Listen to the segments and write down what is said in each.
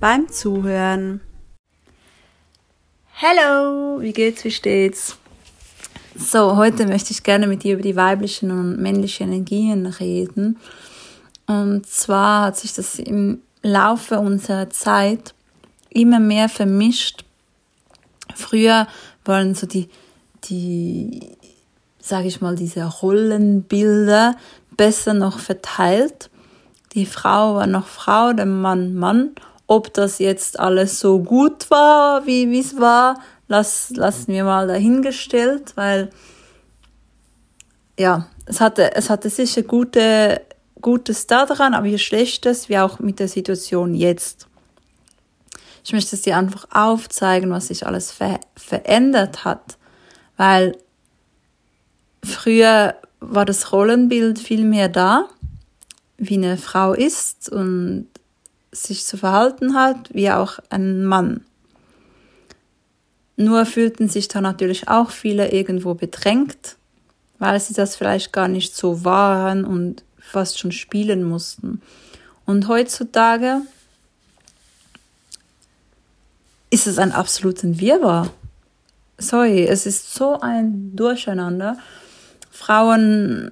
beim Zuhören. Hallo, wie geht's, wie steht's? So, heute möchte ich gerne mit dir über die weiblichen und männlichen Energien reden. Und zwar hat sich das im Laufe unserer Zeit immer mehr vermischt. Früher waren so die, die, sage ich mal, diese Rollenbilder besser noch verteilt. Die Frau war noch Frau, der Mann Mann. Ob das jetzt alles so gut war, wie es war, lass, lassen wir mal dahingestellt, weil ja, es hatte, es hatte sicher gute Gutes daran, aber hier Schlechtes, wie auch mit der Situation jetzt. Ich möchte es dir einfach aufzeigen, was sich alles ver verändert hat, weil früher war das Rollenbild viel mehr da, wie eine Frau ist und sich zu verhalten hat, wie auch ein Mann. Nur fühlten sich da natürlich auch viele irgendwo bedrängt, weil sie das vielleicht gar nicht so waren und fast schon spielen mussten. Und heutzutage ist es ein absoluter Wirrwarr. Sorry, es ist so ein Durcheinander. Frauen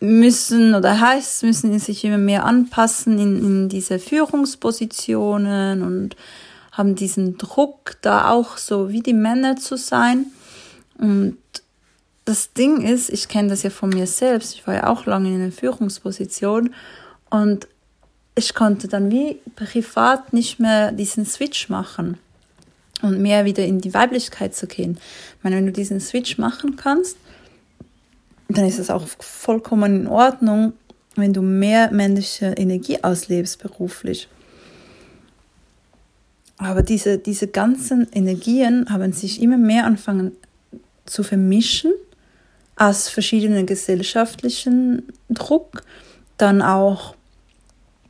müssen oder heißt, müssen sich immer mehr anpassen in, in diese Führungspositionen und haben diesen Druck, da auch so wie die Männer zu sein. Und das Ding ist, ich kenne das ja von mir selbst, ich war ja auch lange in einer Führungsposition und ich konnte dann wie privat nicht mehr diesen Switch machen und mehr wieder in die Weiblichkeit zu gehen. Ich meine, wenn du diesen Switch machen kannst, dann ist es auch vollkommen in Ordnung, wenn du mehr männliche Energie auslebst beruflich. Aber diese, diese ganzen Energien haben sich immer mehr anfangen zu vermischen aus verschiedenen gesellschaftlichen Druck, dann auch,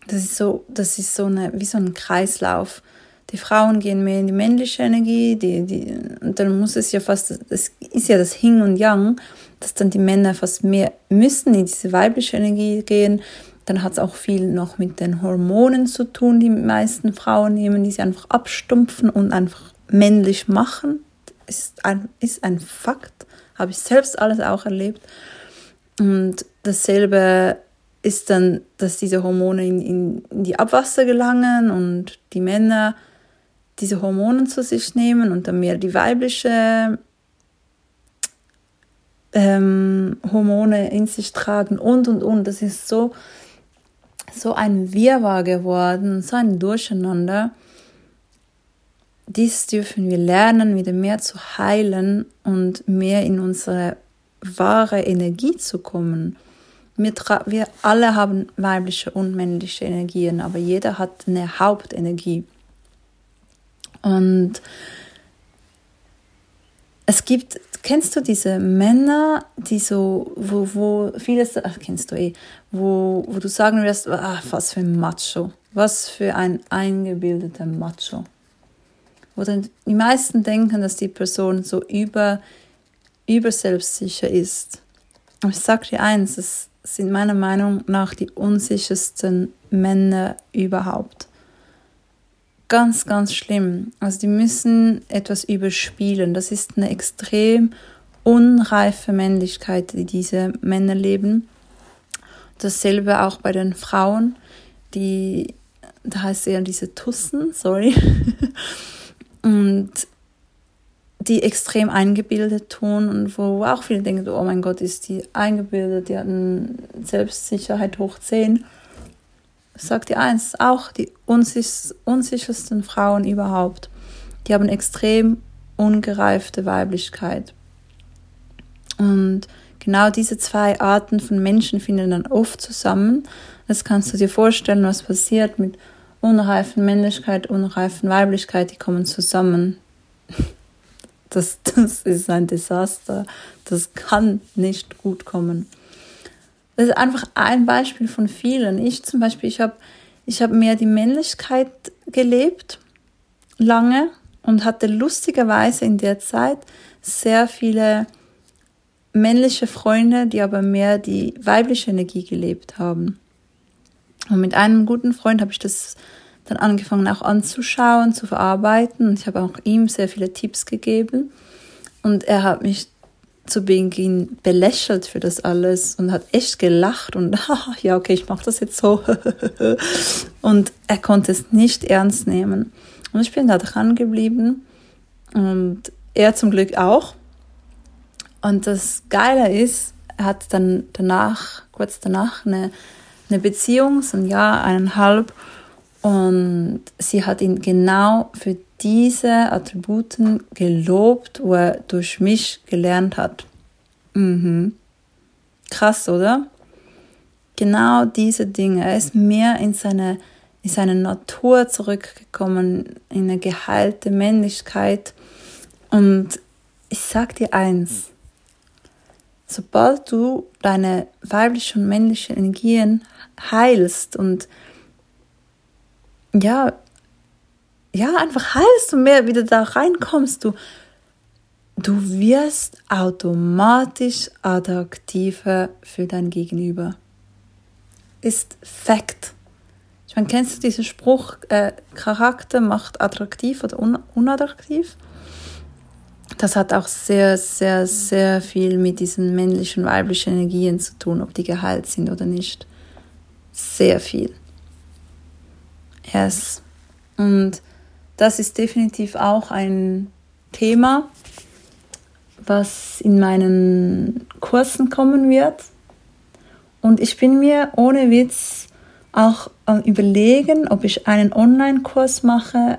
das ist so, das ist so eine, wie so ein Kreislauf. Die Frauen gehen mehr in die männliche Energie, die, die, und dann muss es ja fast, das ist ja das Yin und Yang, dass dann die Männer fast mehr müssen in diese weibliche Energie gehen. Dann hat es auch viel noch mit den Hormonen zu tun, die meisten Frauen nehmen, die sie einfach abstumpfen und einfach männlich machen. Ist ein, ist ein Fakt habe ich selbst alles auch erlebt. Und dasselbe ist dann, dass diese Hormone in, in, in die Abwasser gelangen und die Männer diese Hormone zu sich nehmen und dann mehr die weibliche ähm, Hormone in sich tragen und und und. Das ist so, so ein Wirrwarr geworden, so ein Durcheinander dies dürfen wir lernen, wieder mehr zu heilen und mehr in unsere wahre Energie zu kommen. Wir, wir alle haben weibliche und männliche Energien, aber jeder hat eine Hauptenergie. Und es gibt, kennst du diese Männer, die so, wo, wo vieles, ach, kennst du eh, wo, wo du sagen wirst, ach, was für ein Macho, was für ein eingebildeter Macho wo dann die meisten denken, dass die Person so über, über selbstsicher ist. Aber ich sage dir eins, es sind meiner Meinung nach die unsichersten Männer überhaupt. Ganz, ganz schlimm. Also die müssen etwas überspielen. Das ist eine extrem unreife Männlichkeit, die diese Männer leben. Dasselbe auch bei den Frauen, die, da heißt eher diese Tussen, sorry, und die extrem eingebildet tun und wo auch viele denken, oh mein Gott, ist die eingebildet, die hat eine Selbstsicherheit hoch 10. Sagt dir eins, auch die unsich unsichersten Frauen überhaupt, die haben extrem ungereifte Weiblichkeit. Und genau diese zwei Arten von Menschen finden dann oft zusammen. Das kannst du dir vorstellen, was passiert mit unreifen Männlichkeit, unreifen Weiblichkeit, die kommen zusammen. Das, das ist ein Desaster. Das kann nicht gut kommen. Das ist einfach ein Beispiel von vielen. Ich zum Beispiel, ich habe ich hab mehr die Männlichkeit gelebt, lange, und hatte lustigerweise in der Zeit sehr viele männliche Freunde, die aber mehr die weibliche Energie gelebt haben. Und mit einem guten Freund habe ich das dann angefangen auch anzuschauen, zu verarbeiten. Und ich habe auch ihm sehr viele Tipps gegeben. Und er hat mich zu Beginn belächelt für das alles und hat echt gelacht und ja, okay, ich mache das jetzt so. und er konnte es nicht ernst nehmen. Und ich bin da dran geblieben und er zum Glück auch. Und das Geile ist, er hat dann danach, kurz danach, eine, eine Beziehung, so ein Jahr, eineinhalb. Und sie hat ihn genau für diese Attributen gelobt, wo er durch mich gelernt hat. Mhm. Krass, oder? Genau diese Dinge. Er ist mehr in seine, in seine Natur zurückgekommen, in eine geheilte Männlichkeit. Und ich sag dir eins, sobald du deine weibliche und männliche Energien heilst und ja, ja, einfach heilst und mehr wieder da reinkommst, du, du wirst automatisch attraktiver für dein Gegenüber. Ist Fakt. Ich meine, kennst du diesen Spruch, äh, Charakter macht attraktiv oder un unattraktiv? das hat auch sehr, sehr, sehr viel mit diesen männlichen, weiblichen Energien zu tun, ob die geheilt sind oder nicht. Sehr viel. Yes. Und das ist definitiv auch ein Thema, was in meinen Kursen kommen wird. Und ich bin mir ohne Witz auch am Überlegen, ob ich einen Online-Kurs mache,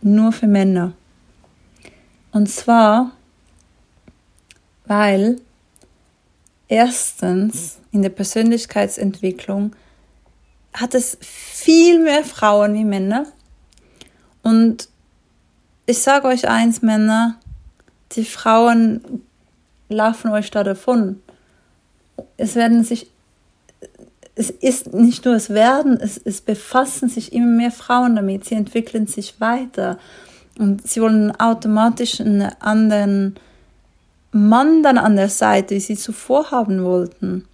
nur für Männer. Und zwar, weil erstens in der Persönlichkeitsentwicklung hat es viel mehr Frauen wie Männer. Und ich sage euch eins, Männer, die Frauen laufen euch da davon. Es werden sich, es ist nicht nur es werden, es, es befassen sich immer mehr Frauen damit, sie entwickeln sich weiter. Und sie wollen automatisch einen anderen Mann dann an der Seite, wie sie zuvor haben wollten.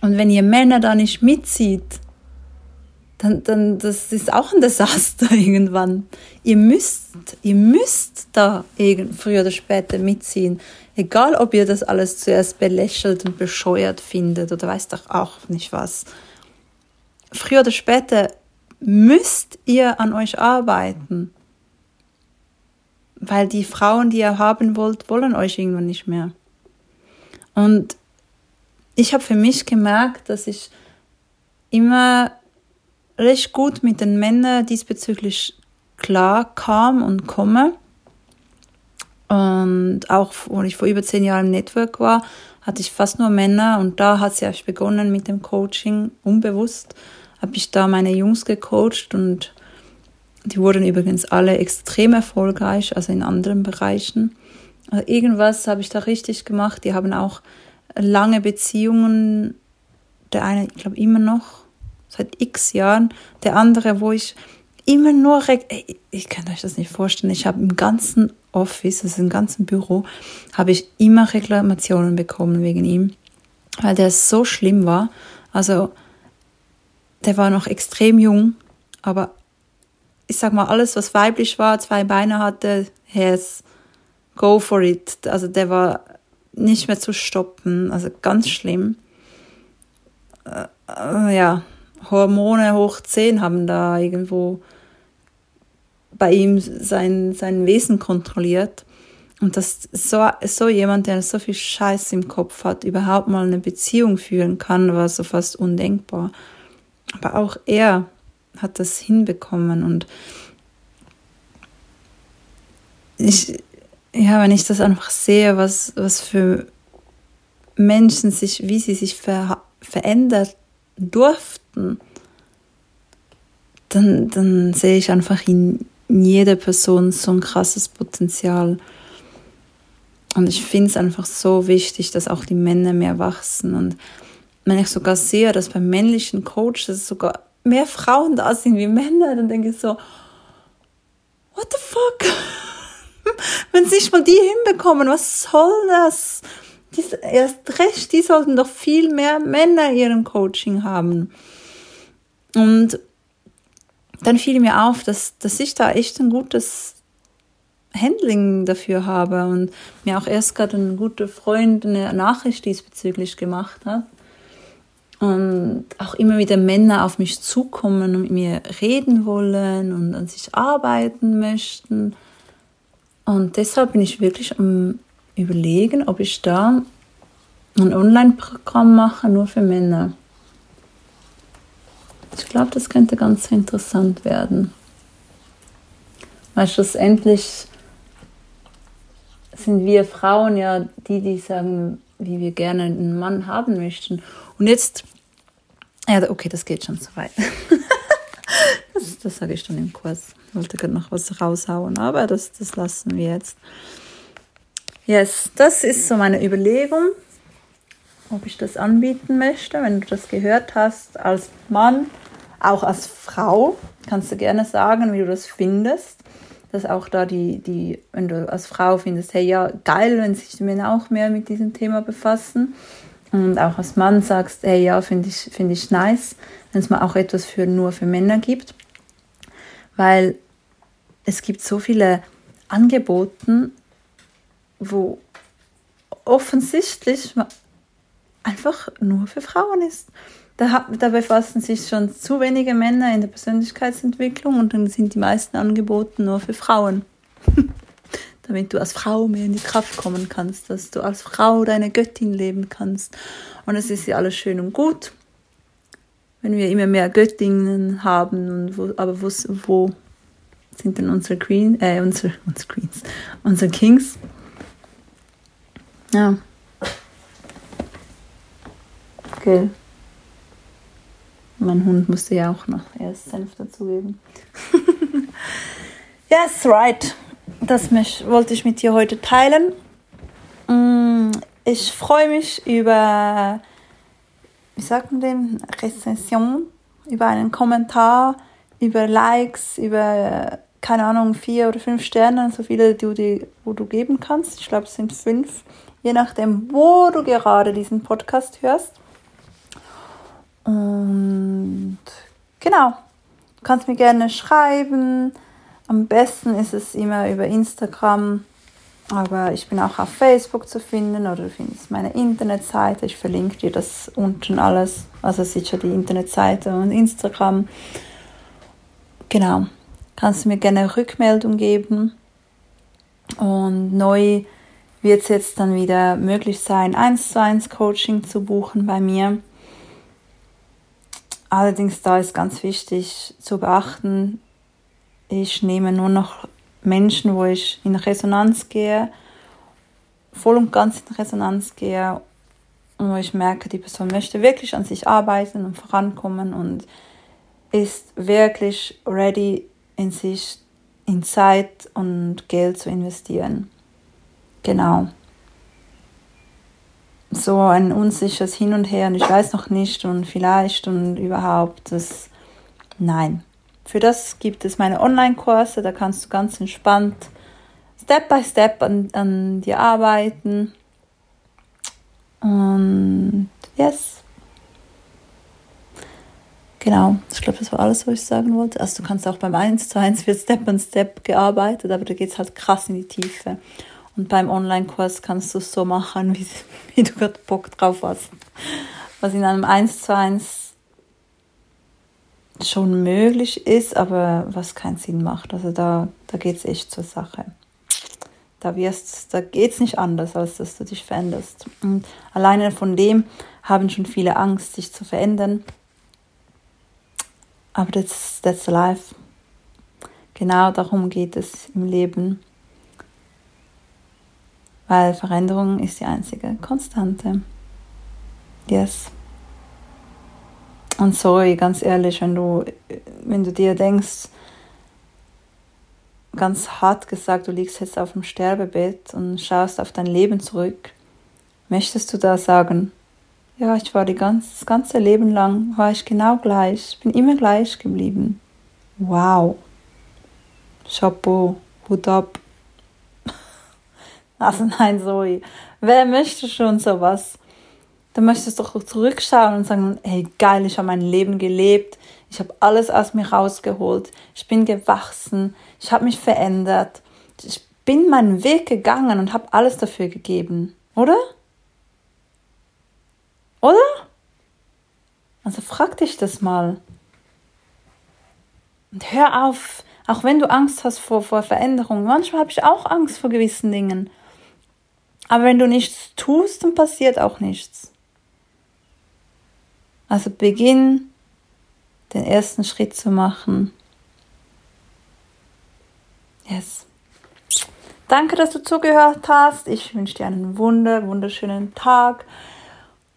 Und wenn ihr Männer da nicht mitzieht, dann, dann das ist auch ein Desaster irgendwann. Ihr müsst, ihr müsst da früher oder später mitziehen. Egal, ob ihr das alles zuerst belächelt und bescheuert findet oder weiß doch auch nicht was. Früher oder später müsst ihr an euch arbeiten weil die Frauen, die ihr haben wollt, wollen euch irgendwann nicht mehr. Und ich habe für mich gemerkt, dass ich immer recht gut mit den Männern diesbezüglich klar kam und komme. Und auch, als ich vor über zehn Jahren im Network war, hatte ich fast nur Männer und da hat es ja begonnen mit dem Coaching, unbewusst habe ich da meine Jungs gecoacht und die wurden übrigens alle extrem erfolgreich, also in anderen Bereichen. Also irgendwas habe ich da richtig gemacht. Die haben auch lange Beziehungen. Der eine, ich glaube, immer noch seit x Jahren. Der andere, wo ich immer nur, ich kann euch das nicht vorstellen, ich habe im ganzen Office, also im ganzen Büro, habe ich immer Reklamationen bekommen wegen ihm, weil der so schlimm war. Also, der war noch extrem jung, aber ich sag mal, alles, was weiblich war, zwei Beine hatte, yes, go for it. Also der war nicht mehr zu stoppen, also ganz schlimm. Äh, äh, ja, Hormone hoch 10 haben da irgendwo bei ihm sein, sein Wesen kontrolliert. Und dass so, so jemand, der so viel Scheiß im Kopf hat, überhaupt mal eine Beziehung führen kann, war so fast undenkbar. Aber auch er hat das hinbekommen und ich, ja, wenn ich das einfach sehe, was, was für Menschen sich, wie sie sich ver, verändert durften, dann, dann sehe ich einfach in jeder Person so ein krasses Potenzial. Und ich finde es einfach so wichtig, dass auch die Männer mehr wachsen. Und wenn ich sogar sehe, dass bei männlichen Coaches sogar mehr Frauen da sind wie Männer, dann denke ich so, what the fuck? wenn sie nicht mal die hinbekommen, was soll das? Die, erst recht, die sollten doch viel mehr Männer ihrem Coaching haben. Und dann fiel mir auf, dass, dass ich da echt ein gutes Handling dafür habe und mir auch erst gerade ein guter Freund eine Nachricht diesbezüglich gemacht hat. Und auch immer wieder Männer auf mich zukommen und mit mir reden wollen und an sich arbeiten möchten. Und deshalb bin ich wirklich am Überlegen, ob ich da ein Online-Programm mache, nur für Männer. Ich glaube, das könnte ganz interessant werden. Weil schlussendlich sind wir Frauen ja die, die sagen, wie wir gerne einen Mann haben möchten. Und jetzt, ja, okay, das geht schon so weit. das, das sage ich dann im Kurs. Ich wollte gerade noch was raushauen, aber das, das lassen wir jetzt. Yes, das ist so meine Überlegung, ob ich das anbieten möchte. Wenn du das gehört hast, als Mann, auch als Frau, kannst du gerne sagen, wie du das findest dass auch da die, die, wenn du als Frau findest, hey ja, geil, wenn sich die Männer auch mehr mit diesem Thema befassen. Und auch als Mann sagst, hey ja, finde ich, finde ich nice, wenn es mal auch etwas für nur für Männer gibt. Weil es gibt so viele Angebote, wo offensichtlich einfach nur für Frauen ist da, da befassen sich schon zu wenige Männer in der Persönlichkeitsentwicklung und dann sind die meisten Angebote nur für Frauen. Damit du als Frau mehr in die Kraft kommen kannst, dass du als Frau deine Göttin leben kannst. Und es ist ja alles schön und gut, wenn wir immer mehr Göttinnen haben. Und wo, aber wo, wo sind denn unsere Queen, äh, unsere, unsere Queens, unsere Kings? Ja. Okay. Mein Hund musste ja auch noch erst Senf dazugeben. yes, right. Das mich, wollte ich mit dir heute teilen. Mm, ich freue mich über, wie sagt man dem, Rezension, über einen Kommentar, über Likes, über, keine Ahnung, vier oder fünf Sterne, so viele, die, die, wo du geben kannst. Ich glaube, es sind fünf, je nachdem, wo du gerade diesen Podcast hörst. Und genau, du kannst mir gerne schreiben. Am besten ist es immer über Instagram, aber ich bin auch auf Facebook zu finden oder du findest meine Internetseite. Ich verlinke dir das unten alles. Also sicher die Internetseite und Instagram. Genau, kannst du mir gerne Rückmeldung geben. Und neu wird es jetzt dann wieder möglich sein, 1 zu 1 Coaching zu buchen bei mir. Allerdings da ist ganz wichtig zu beachten, ich nehme nur noch Menschen, wo ich in Resonanz gehe, voll und ganz in Resonanz gehe und wo ich merke, die Person möchte wirklich an sich arbeiten und vorankommen und ist wirklich ready in sich, in Zeit und Geld zu investieren. Genau so ein unsicheres Hin und Her und ich weiß noch nicht und vielleicht und überhaupt. Das, nein. Für das gibt es meine Online-Kurse, da kannst du ganz entspannt Step by Step an, an dir arbeiten. Und yes. Genau, ich glaube, das war alles, was ich sagen wollte. Also du kannst auch beim 1 zu 1 wird Step by Step gearbeitet, aber da geht es halt krass in die Tiefe. Und beim Online-Kurs kannst du es so machen, wie, wie du gerade Bock drauf hast. Was in einem 1 zu 1 schon möglich ist, aber was keinen Sinn macht. Also da, da geht es echt zur Sache. Da, da geht es nicht anders, als dass du dich veränderst. Und alleine von dem haben schon viele Angst, sich zu verändern. Aber that's, that's life. Genau darum geht es im Leben weil Veränderung ist die einzige Konstante. Yes. Und sorry, ganz ehrlich, wenn du, wenn du dir denkst, ganz hart gesagt, du liegst jetzt auf dem Sterbebett und schaust auf dein Leben zurück, möchtest du da sagen, ja, ich war die ganz, das ganze Leben lang, war ich genau gleich, bin immer gleich geblieben. Wow. Chapeau, Hut ab. Also nein, sorry. Wer möchte schon sowas? Du möchtest doch zurückschauen und sagen, hey geil, ich habe mein Leben gelebt, ich habe alles aus mir rausgeholt, ich bin gewachsen, ich habe mich verändert, ich bin meinen Weg gegangen und habe alles dafür gegeben, oder? Oder? Also frag dich das mal. Und hör auf, auch wenn du Angst hast vor, vor Veränderungen. Manchmal habe ich auch Angst vor gewissen Dingen. Aber wenn du nichts tust, dann passiert auch nichts. Also beginn den ersten Schritt zu machen. Yes. Danke, dass du zugehört hast. Ich wünsche dir einen wunder, wunderschönen Tag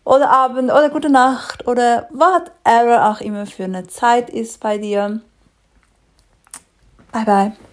oder Abend oder gute Nacht oder whatever auch immer für eine Zeit ist bei dir. Bye bye.